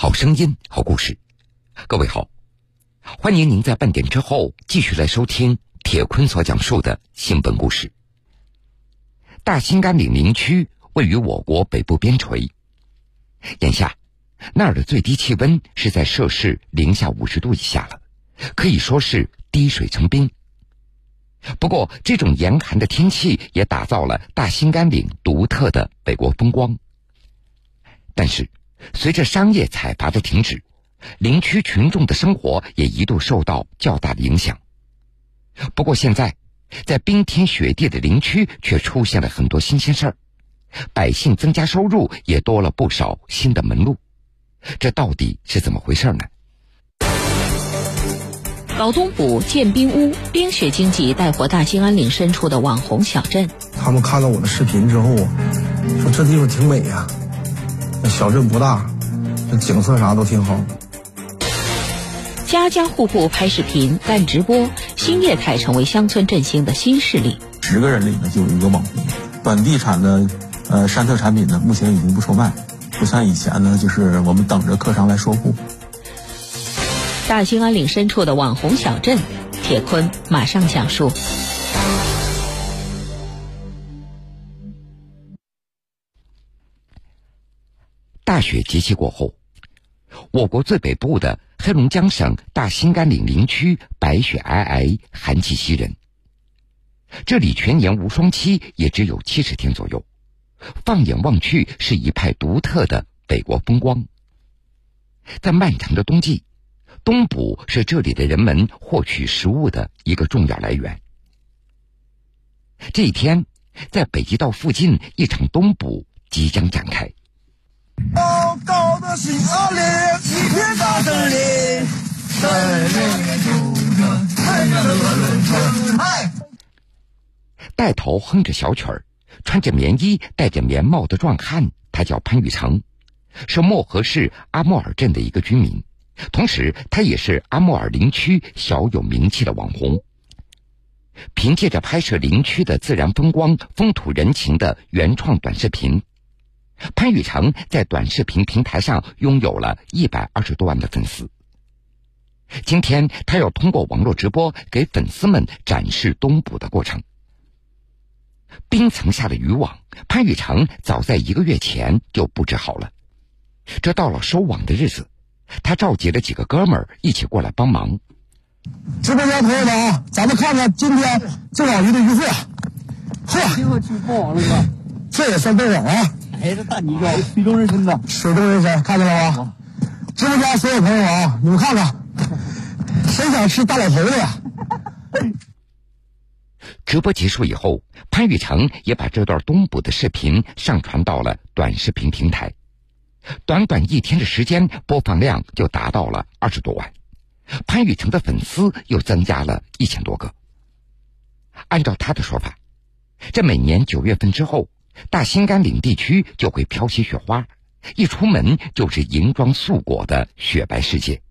好声音，好故事。各位好，欢迎您在半点之后继续来收听铁坤所讲述的新闻故事。大兴安岭林区位于我国北部边陲，眼下那儿的最低气温是在摄氏零下五十度以下了，可以说是滴水成冰。不过，这种严寒的天气也打造了大兴安岭独特的北国风光。但是，随着商业采伐的停止，林区群众的生活也一度受到较大的影响。不过，现在在冰天雪地的林区却出现了很多新鲜事儿，百姓增加收入，也多了不少新的门路。这到底是怎么回事呢？老东堡建冰屋，冰雪经济带火大兴安岭深处的网红小镇。他们看了我的视频之后，说这地方挺美呀。小镇不大，这景色啥都挺好。家家户户拍视频、干直播，新业态成为乡村振兴的新势力。十个人里呢就有一个网红。本地产的呃山特产品呢，目前已经不售卖，不像以前呢，就是我们等着客商来说户。大兴安岭深处的网红小镇，铁坤马上讲述。大雪节气过后，我国最北部的黑龙江省大兴安岭林区白雪皑皑，寒气袭人。这里全年无霜期，也只有七十天左右。放眼望去，是一派独特的北国风光。在漫长的冬季。冬捕是这里的人们获取食物的一个重要来源。这一天，在北极道附近，一场冬捕即将展开。高高的兴安岭，一片大森林，森林住着太阳的轮船。带头哼着小曲儿，穿着棉衣、戴着棉帽的壮汉，他叫潘玉成，是漠河市阿莫尔镇的一个居民。同时，他也是阿莫尔林区小有名气的网红。凭借着拍摄林区的自然风光、风土人情的原创短视频，潘宇成在短视频平台上拥有了一百二十多万的粉丝。今天，他要通过网络直播给粉丝们展示冬捕的过程。冰层下的渔网，潘宇成早在一个月前就布置好了。这到了收网的日子。他召集了几个哥们儿一起过来帮忙。直播间朋友们啊，咱们看看今天这网鱼的鱼获。嚯。这也算爆网啊！哎，这大泥鳅，水中人参呐。水中人参，看见了吗？直播间所有朋友啊，你们看看，谁想吃大老头子呀？直播结束以后，潘玉成也把这段冬捕的视频上传到了短视频平台。短短一天的时间，播放量就达到了二十多万，潘雨成的粉丝又增加了一千多个。按照他的说法，这每年九月份之后，大兴安岭地区就会飘起雪花，一出门就是银装素裹的雪白世界。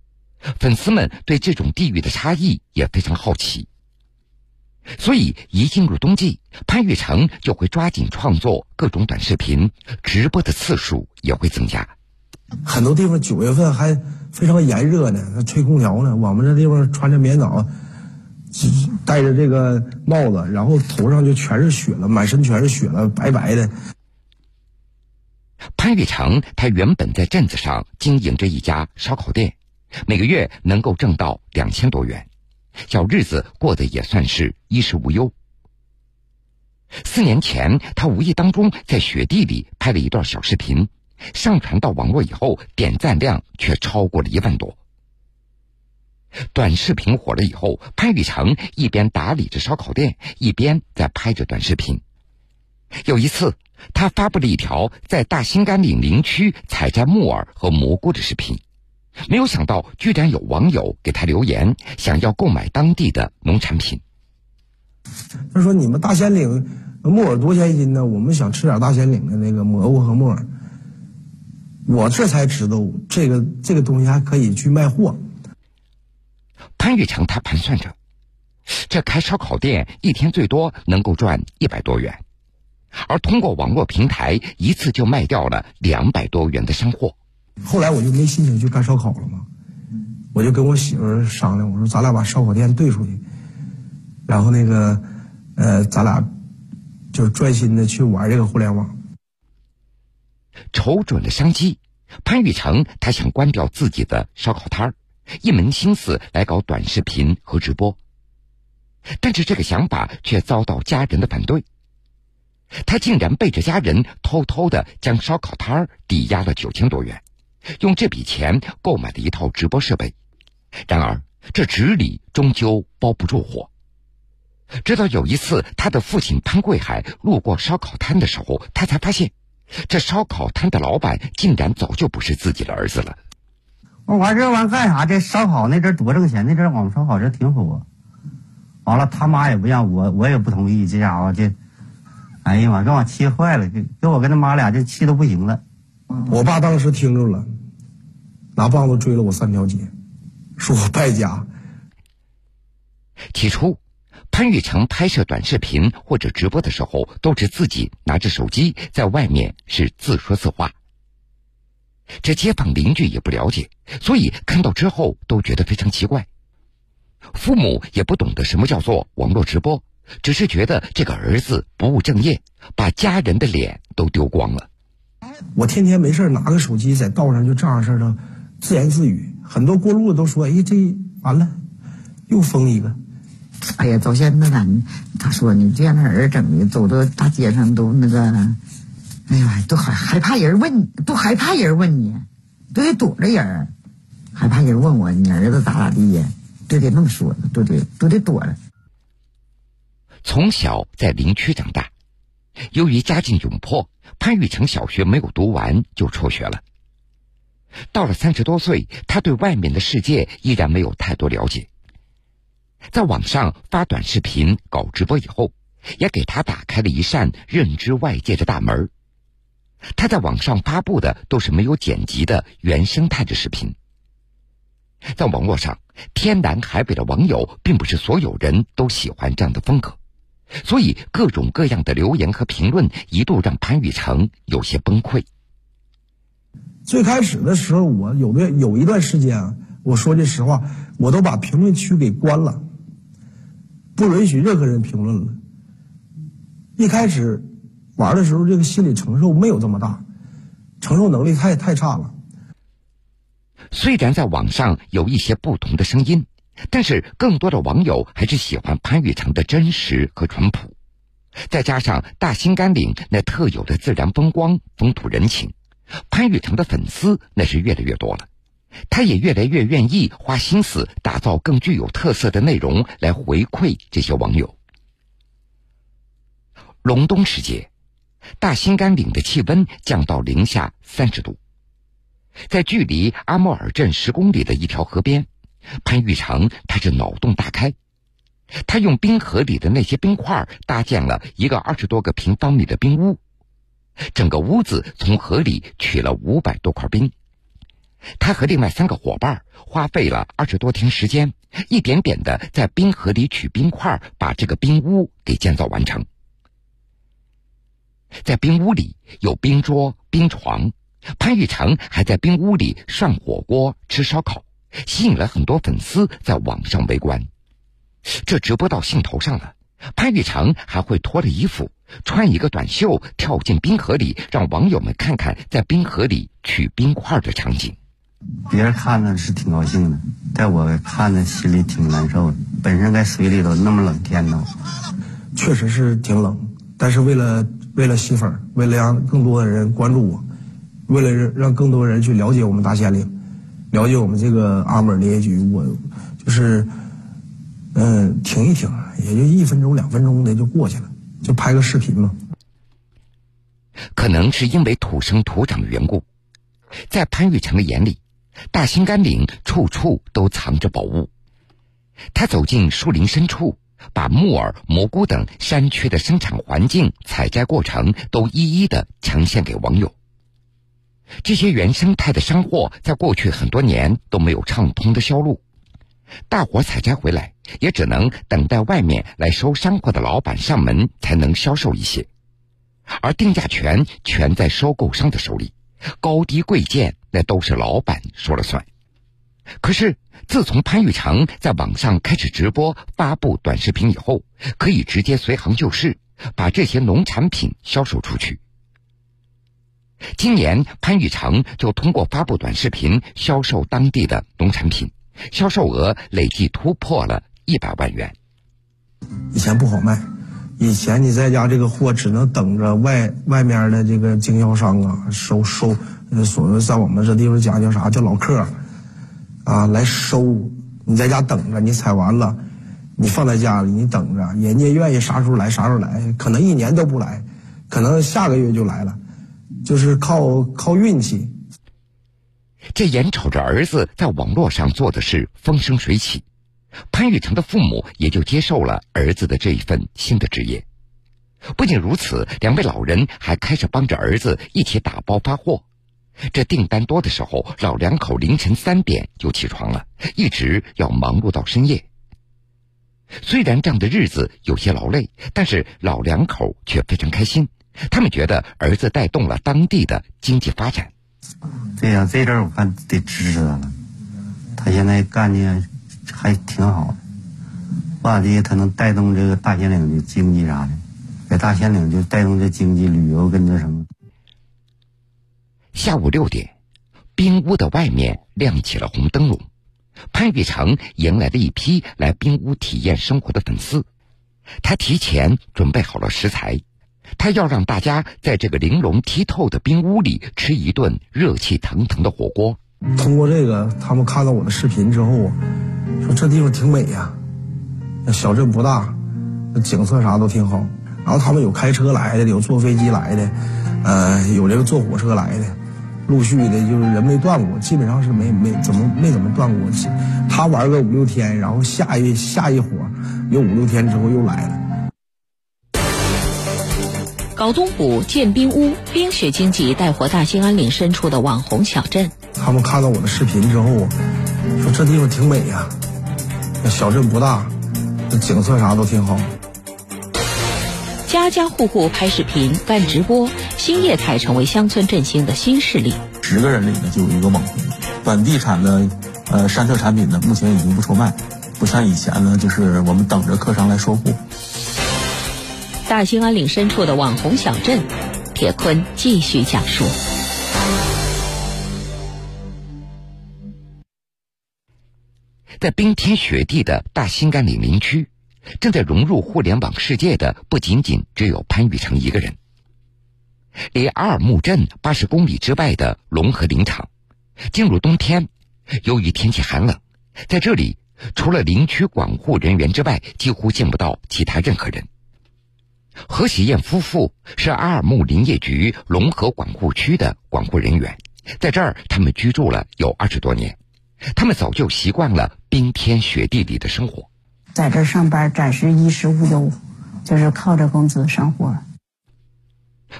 粉丝们对这种地域的差异也非常好奇，所以一进入冬季，潘玉成就会抓紧创作各种短视频，直播的次数也会增加。很多地方九月份还非常炎热呢，还吹空调呢。我们这地方穿着棉袄，戴着这个帽子，然后头上就全是雪了，满身全是雪了，白白的。潘玉成他原本在镇子上经营着一家烧烤店，每个月能够挣到两千多元，小日子过得也算是衣食无忧。四年前，他无意当中在雪地里拍了一段小视频。上传到网络以后，点赞量却超过了一万多。短视频火了以后，潘宇成一边打理着烧烤店，一边在拍着短视频。有一次，他发布了一条在大兴安岭林区采摘木耳和蘑菇的视频，没有想到居然有网友给他留言，想要购买当地的农产品。他说：“你们大兴岭木耳多少钱一斤呢？我们想吃点大兴岭的那个蘑菇和木耳。”我这才知道，这个这个东西还可以去卖货。潘玉成他盘算着，这开烧烤店一天最多能够赚一百多元，而通过网络平台一次就卖掉了两百多元的山货，后来我就没心情去干烧烤了嘛，我就跟我媳妇儿商量，我说咱俩把烧烤店兑出去，然后那个，呃，咱俩就专心的去玩这个互联网。瞅准了商机，潘玉成他想关掉自己的烧烤摊儿，一门心思来搞短视频和直播。但是这个想法却遭到家人的反对，他竟然背着家人偷偷的将烧烤摊儿抵押了九千多元，用这笔钱购买了一套直播设备。然而这纸里终究包不住火。直到有一次，他的父亲潘贵海路过烧烤摊的时候，他才发现。这烧烤摊的老板竟然早就不是自己的儿子了。我玩这玩意干啥？这烧烤那阵多挣钱，那阵我们烧烤这挺火。完了，他妈也不让我，我也不同意。这家伙这，哎呀妈，给我气坏了，给给我跟他妈俩就气的不行了。我爸当时听着了，拿棒子追了我三条街，说我败家。起初。潘玉成拍摄短视频或者直播的时候，都是自己拿着手机在外面是自说自话。这街坊邻居也不了解，所以看到之后都觉得非常奇怪。父母也不懂得什么叫做网络直播，只是觉得这个儿子不务正业，把家人的脸都丢光了。我天天没事拿个手机在道上就这样式的自言自语，很多过路的都说：“哎，这完了，又疯一个。”哎呀，到现在呢，他说你这样的人整的，走到大街上都那个，哎呀，都害害怕人问，都害怕人问你，都得躲着人，害怕人问我你儿子咋咋地呀，都得那么说，都得都得躲着。从小在林区长大，由于家境窘迫，潘玉成小学没有读完就辍学了。到了三十多岁，他对外面的世界依然没有太多了解。在网上发短视频、搞直播以后，也给他打开了一扇认知外界的大门。他在网上发布的都是没有剪辑的原生态的视频。在网络上，天南海北的网友并不是所有人都喜欢这样的风格，所以各种各样的留言和评论一度让潘玉成有些崩溃。最开始的时候，我有的有一段时间，我说句实话，我都把评论区给关了。不允许任何人评论了。一开始玩的时候，这个心理承受没有这么大，承受能力太太差了。虽然在网上有一些不同的声音，但是更多的网友还是喜欢潘玉成的真实和淳朴，再加上大兴甘岭那特有的自然风光、风土人情，潘玉成的粉丝那是越来越多了。他也越来越愿意花心思打造更具有特色的内容来回馈这些网友。隆冬时节，大兴甘岭的气温降到零下三十度，在距离阿莫尔镇十公里的一条河边，潘玉成他是脑洞大开，他用冰河里的那些冰块搭建了一个二十多个平方米的冰屋，整个屋子从河里取了五百多块冰。他和另外三个伙伴花费了二十多天时间，一点点的在冰河里取冰块，把这个冰屋给建造完成。在冰屋里有冰桌、冰床，潘玉成还在冰屋里涮火锅、吃烧烤，吸引了很多粉丝在网上围观。这直播到兴头上了，潘玉成还会脱了衣服，穿一个短袖跳进冰河里，让网友们看看在冰河里取冰块的场景。别人看着是挺高兴的，但我看着心里挺难受的。本身在水里头那么冷天呢，确实是挺冷。但是为了为了吸粉，为了让更多的人关注我，为了让更多人去了解我们大兴岭，了解我们这个阿莫尔林业局，我就是嗯停一停，也就一分钟两分钟的就过去了，就拍个视频嘛。可能是因为土生土长的缘故，在潘玉成的眼里。大兴甘岭处处都藏着宝物，他走进树林深处，把木耳、蘑菇等山区的生产环境、采摘过程都一一的呈现给网友。这些原生态的山货在过去很多年都没有畅通的销路，大伙采摘回来也只能等待外面来收山货的老板上门才能销售一些，而定价权全在收购商的手里，高低贵贱。那都是老板说了算。可是自从潘玉成在网上开始直播发布短视频以后，可以直接随行就市，把这些农产品销售出去。今年潘玉成就通过发布短视频销售当地的农产品，销售额累计突破了一百万元。以前不好卖，以前你在家这个货只能等着外外面的这个经销商啊收收，所谓在我们这地方讲叫啥叫老客。啊，来收！你在家等着，你采完了，你放在家里，你等着，人家愿意啥时候来啥时候来，可能一年都不来，可能下个月就来了，就是靠靠运气。这眼瞅着儿子在网络上做的事风生水起，潘玉成的父母也就接受了儿子的这一份新的职业。不仅如此，两位老人还开始帮着儿子一起打包发货。这订单多的时候，老两口凌晨三点就起床了，一直要忙碌到深夜。虽然这样的日子有些劳累，但是老两口却非常开心。他们觉得儿子带动了当地的经济发展。对呀，这阵我看得支持他了。他现在干的还挺好，完的他能带动这个大兴岭的经济啥的，在大兴岭就带动这经济旅游跟这什么。下午六点，冰屋的外面亮起了红灯笼。潘玉成迎来了一批来冰屋体验生活的粉丝。他提前准备好了食材，他要让大家在这个玲珑剔透的冰屋里吃一顿热气腾腾的火锅。通过这个，他们看到我的视频之后，说这地方挺美呀，小镇不大，景色啥都挺好。然后他们有开车来的，有坐飞机来的，呃，有这个坐火车来的。陆续的，就是人没断过，基本上是没没怎么没怎么断过。他玩个五六天，然后下一下一伙有五六天之后又来了。搞东补建冰屋，冰雪经济带火大兴安岭深处的网红小镇。他们看到我的视频之后，说这地方挺美呀，小镇不大，景色啥都挺好。家家户户拍视频、干直播，兴业态成为乡村振兴的新势力。十个人里呢就有一个网红，本地产的呃山特产品呢目前已经不售卖，不像以前呢就是我们等着客商来收货。大兴安岭深处的网红小镇，铁坤继续讲述。在冰天雪地的大兴安岭林区。正在融入互联网世界的不仅仅只有潘玉成一个人。离阿尔木镇八十公里之外的龙河林场，进入冬天，由于天气寒冷，在这里除了林区管护人员之外，几乎见不到其他任何人。何喜燕夫妇是阿尔木林业局龙河管护区的管护人员，在这儿他们居住了有二十多年，他们早就习惯了冰天雪地里的生活。在这上班，暂时衣食无忧，就是靠着工资生活。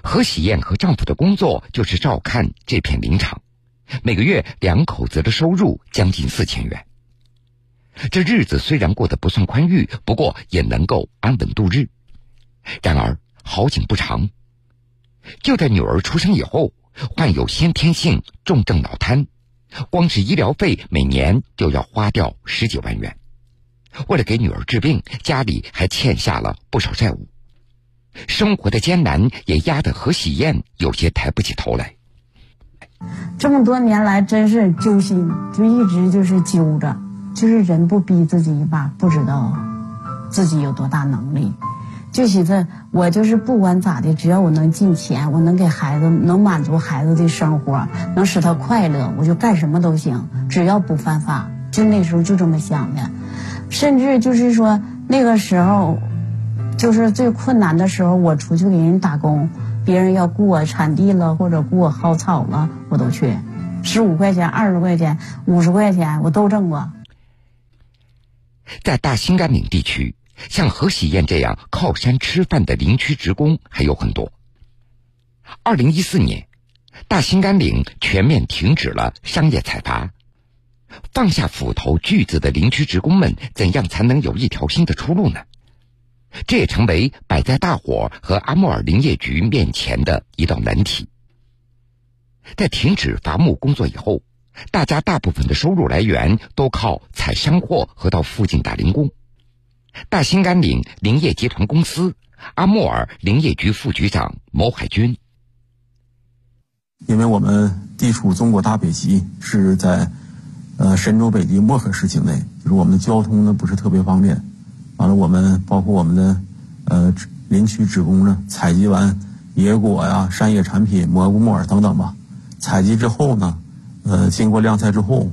何喜燕和丈夫的工作就是照看这片林场，每个月两口子的收入将近四千元。这日子虽然过得不算宽裕，不过也能够安稳度日。然而好景不长，就在女儿出生以后，患有先天性重症脑瘫，光是医疗费每年就要花掉十几万元。为了给女儿治病，家里还欠下了不少债务，生活的艰难也压得何喜燕有些抬不起头来。这么多年来，真是揪心，就一直就是揪着，就是人不逼自己一把，不知道自己有多大能力。就寻思，我就是不管咋的，只要我能进钱，我能给孩子能满足孩子的生活，能使他快乐，我就干什么都行，只要不犯法。就那时候就这么想的。甚至就是说，那个时候，就是最困难的时候，我出去给人打工，别人要雇我铲地了，或者雇我薅草了，我都去，十五块钱、二十块钱、五十块钱，我都挣过。在大兴安岭地区，像何喜燕这样靠山吃饭的林区职工还有很多。二零一四年，大兴安岭全面停止了商业采伐。放下斧头锯子的林区职工们，怎样才能有一条新的出路呢？这也成为摆在大伙和阿莫尔林业局面前的一道难题。在停止伐木工作以后，大家大部分的收入来源都靠采山货和到附近打零工。大兴安岭林业集团公司阿穆尔林业局副局长毛海军，因为我们地处中国大北极，是在呃神州北极漠河市境内，就是我们的交通呢不是特别方便。完了，我们包括我们的呃林区职工呢，采集完野果呀、山野产品、蘑菇、木耳等等吧，采集之后呢，呃，经过晾晒之后，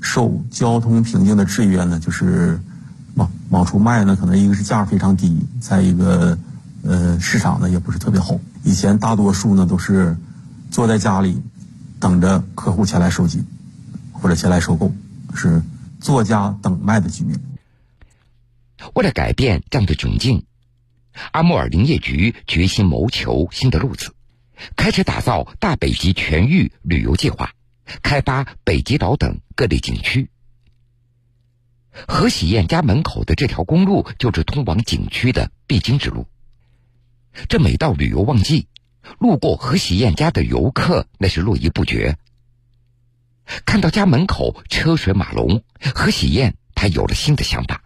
受交通瓶颈的制约呢，就是往往出卖呢，可能一个是价非常低，再一个呃市场呢也不是特别好。以前大多数呢都是坐在家里等着客户前来收集或者前来收购，是作家等卖的局面。为了改变这样的窘境，阿穆尔林业局决心谋求新的路子，开始打造大北极全域旅游计划，开发北极岛等各类景区。何喜燕家门口的这条公路就是通往景区的必经之路。这每到旅游旺季，路过何喜燕家的游客那是络绎不绝。看到家门口车水马龙，何喜燕她有了新的想法。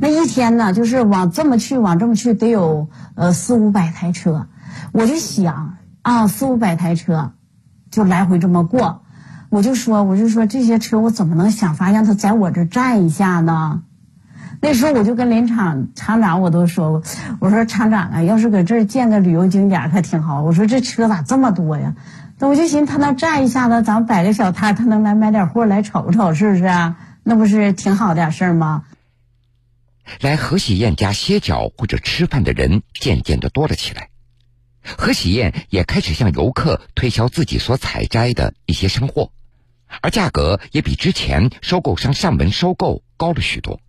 那一天呢，就是往这么去，往这么去，得有呃四五百台车。我就想啊，四五百台车，就来回这么过。我就说，我就说这些车，我怎么能想法让他在我这站一下呢？那时候我就跟林厂厂长我都说，我说厂长啊，要是搁这儿建个旅游景点可挺好。我说这车咋这么多呀？那我就寻思他那站一下子，咱摆个小摊，他能来买点货来瞅瞅，是不是啊？那不是挺好点事儿吗？来何喜燕家歇脚或者吃饭的人渐渐的多了起来，何喜燕也开始向游客推销自己所采摘的一些山货，而价格也比之前收购商上门收购高了许多。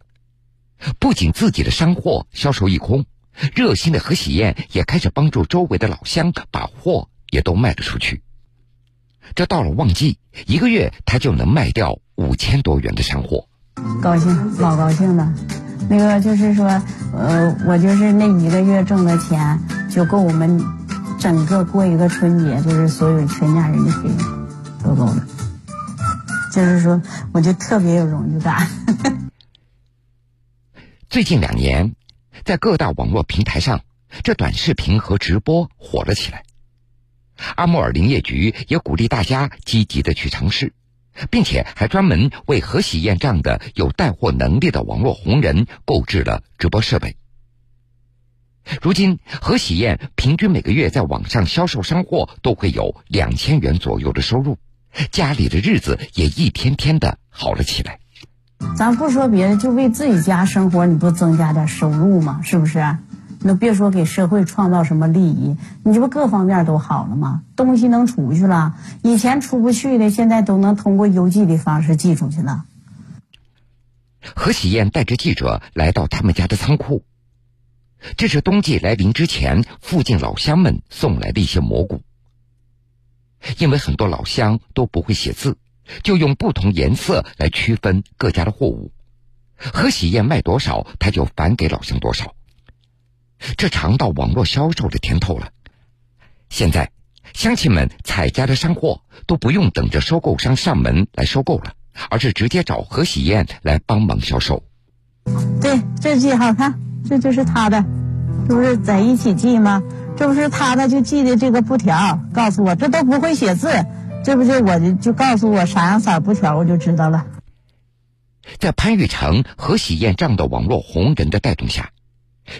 不仅自己的山货销售一空，热心的何喜燕也开始帮助周围的老乡把货也都卖了出去。这到了旺季，一个月他就能卖掉五千多元的山货，高兴，老高兴了。那个就是说，呃，我就是那一个月挣的钱，就够我们整个过一个春节，就是所有全家人的费用都够了。就是说，我就特别有荣誉感。最近两年，在各大网络平台上，这短视频和直播火了起来。阿穆尔林业局也鼓励大家积极的去尝试。并且还专门为何喜燕这样的有带货能力的网络红人购置了直播设备。如今，何喜燕平均每个月在网上销售商货都会有两千元左右的收入，家里的日子也一天天的好了起来。咱不说别的，就为自己家生活，你不增加点收入吗？是不是？那别说给社会创造什么利益，你这不各方面都好了吗？东西能出去了，以前出不去的，现在都能通过邮寄的方式寄出去了。何喜燕带着记者来到他们家的仓库，这是冬季来临之前，附近老乡们送来的一些蘑菇。因为很多老乡都不会写字，就用不同颜色来区分各家的货物。何喜燕卖多少，他就返给老乡多少。这尝到网络销售的甜头了。现在，乡亲们采摘的山货都不用等着收购商上门来收购了，而是直接找何喜燕来帮忙销售。对，这记好看，这就是他的，这不是在一起记吗？这不是他的就记的这个布条，告诉我这都不会写字，这不就我就就告诉我啥样色布条，我就知道了。在潘玉成、何喜燕这样的网络红人的带动下。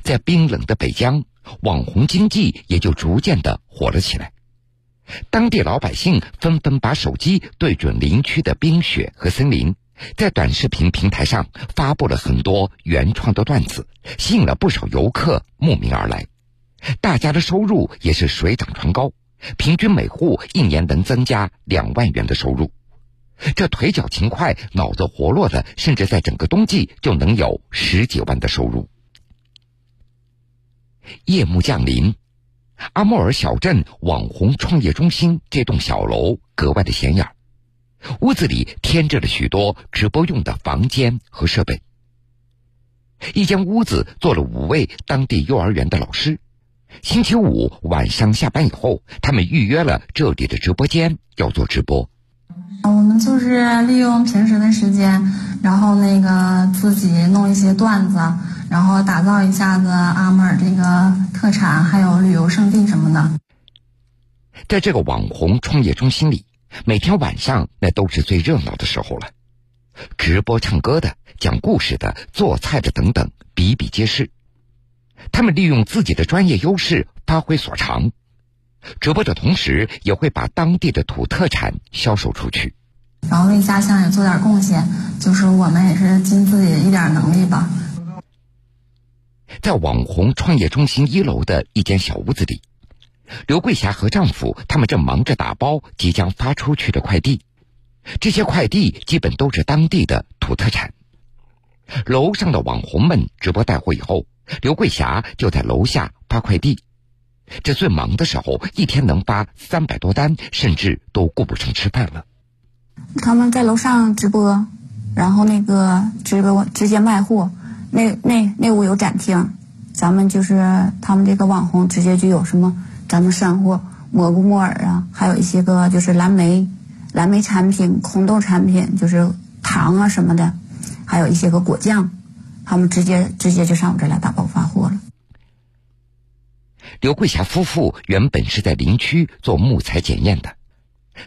在冰冷的北疆，网红经济也就逐渐的火了起来。当地老百姓纷纷把手机对准林区的冰雪和森林，在短视频平台上发布了很多原创的段子，吸引了不少游客慕名而来。大家的收入也是水涨船高，平均每户一年能增加两万元的收入。这腿脚勤快、脑子活络的，甚至在整个冬季就能有十几万的收入。夜幕降临，阿莫尔小镇网红创业中心这栋小楼格外的显眼。屋子里添置了许多直播用的房间和设备。一间屋子坐了五位当地幼儿园的老师，星期五晚上下班以后，他们预约了这里的直播间，要做直播。我们就是利用平时的时间，然后那个自己弄一些段子，然后打造一下子阿木尔这个特产，还有旅游胜地什么的。在这个网红创业中心里，每天晚上那都是最热闹的时候了，直播唱歌的、讲故事的、做菜的等等比比皆是。他们利用自己的专业优势，发挥所长。直播的同时，也会把当地的土特产销售出去，然后为家乡也做点贡献，就是我们也是尽自己一点能力吧。在网红创业中心一楼的一间小屋子里，刘桂霞和丈夫他们正忙着打包即将发出去的快递，这些快递基本都是当地的土特产。楼上的网红们直播带货以后，刘桂霞就在楼下发快递。这最忙的时候，一天能发三百多单，甚至都顾不上吃饭了。他们在楼上直播，然后那个直播直接卖货，那那那屋有展厅，咱们就是他们这个网红直接就有什么咱们山货蘑菇木耳啊，还有一些个就是蓝莓蓝莓产品、红豆产品，就是糖啊什么的，还有一些个果酱，他们直接直接就上我这来打包发货了。刘桂霞夫妇原本是在林区做木材检验的，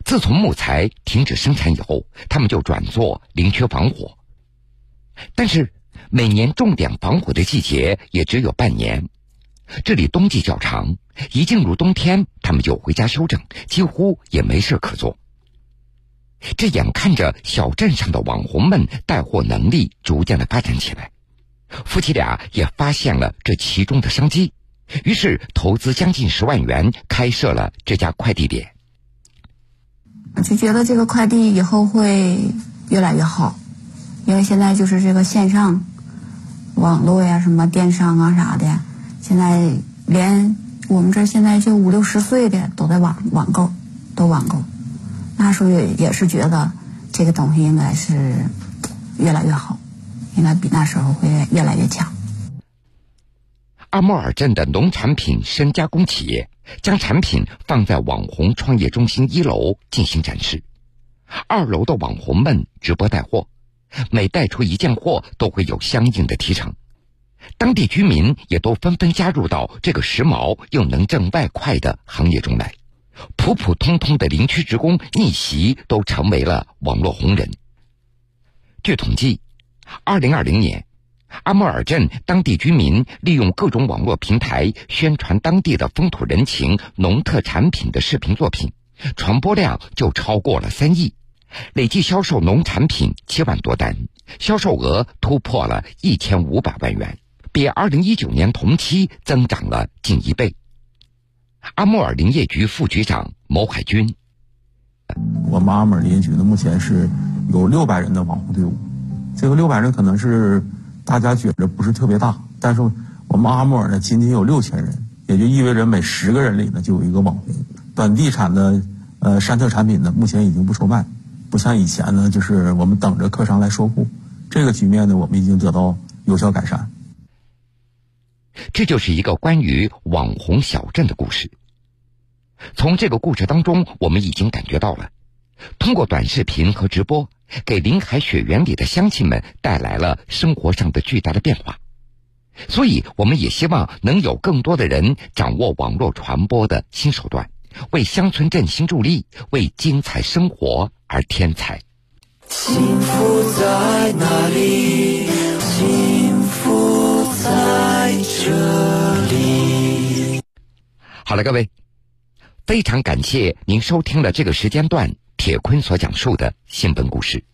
自从木材停止生产以后，他们就转做林区防火。但是每年重点防火的季节也只有半年，这里冬季较长，一进入冬天，他们就回家休整，几乎也没事可做。这眼看着小镇上的网红们带货能力逐渐的发展起来，夫妻俩也发现了这其中的商机。于是投资将近十万元开设了这家快递点。我就觉得这个快递以后会越来越好，因为现在就是这个线上网络呀、什么电商啊啥的，现在连我们这现在就五六十岁的都在网网购，都网购。那时候也也是觉得这个东西应该是越来越好，应该比那时候会越来越强。阿莫尔镇的农产品深加工企业将产品放在网红创业中心一楼进行展示，二楼的网红们直播带货，每带出一件货都会有相应的提成，当地居民也都纷纷加入到这个时髦又能挣外快的行业中来，普普通通的林区职工逆袭都成为了网络红人。据统计，二零二零年。阿莫尔镇当地居民利用各种网络平台宣传当地的风土人情、农特产品的视频作品，传播量就超过了三亿，累计销售农产品七万多单，销售额突破了一千五百万元，比二零一九年同期增长了近一倍。阿穆尔林业局副局长牟海军：我们阿莫尔林业局呢，目前是有六百人的网红队伍，这个六百人可能是。大家觉得不是特别大，但是我们阿莫尔呢，仅仅有六千人，也就意味着每十个人里呢就有一个网红。本地产的呃山特产品呢，目前已经不售卖，不像以前呢，就是我们等着客商来收户。这个局面呢，我们已经得到有效改善。这就是一个关于网红小镇的故事。从这个故事当中，我们已经感觉到了，通过短视频和直播。给林海雪原里的乡亲们带来了生活上的巨大的变化，所以我们也希望能有更多的人掌握网络传播的新手段，为乡村振兴助力，为精彩生活而添彩。幸福在哪里？幸福在这里。好了，各位，非常感谢您收听了这个时间段。铁坤所讲述的新闻故事。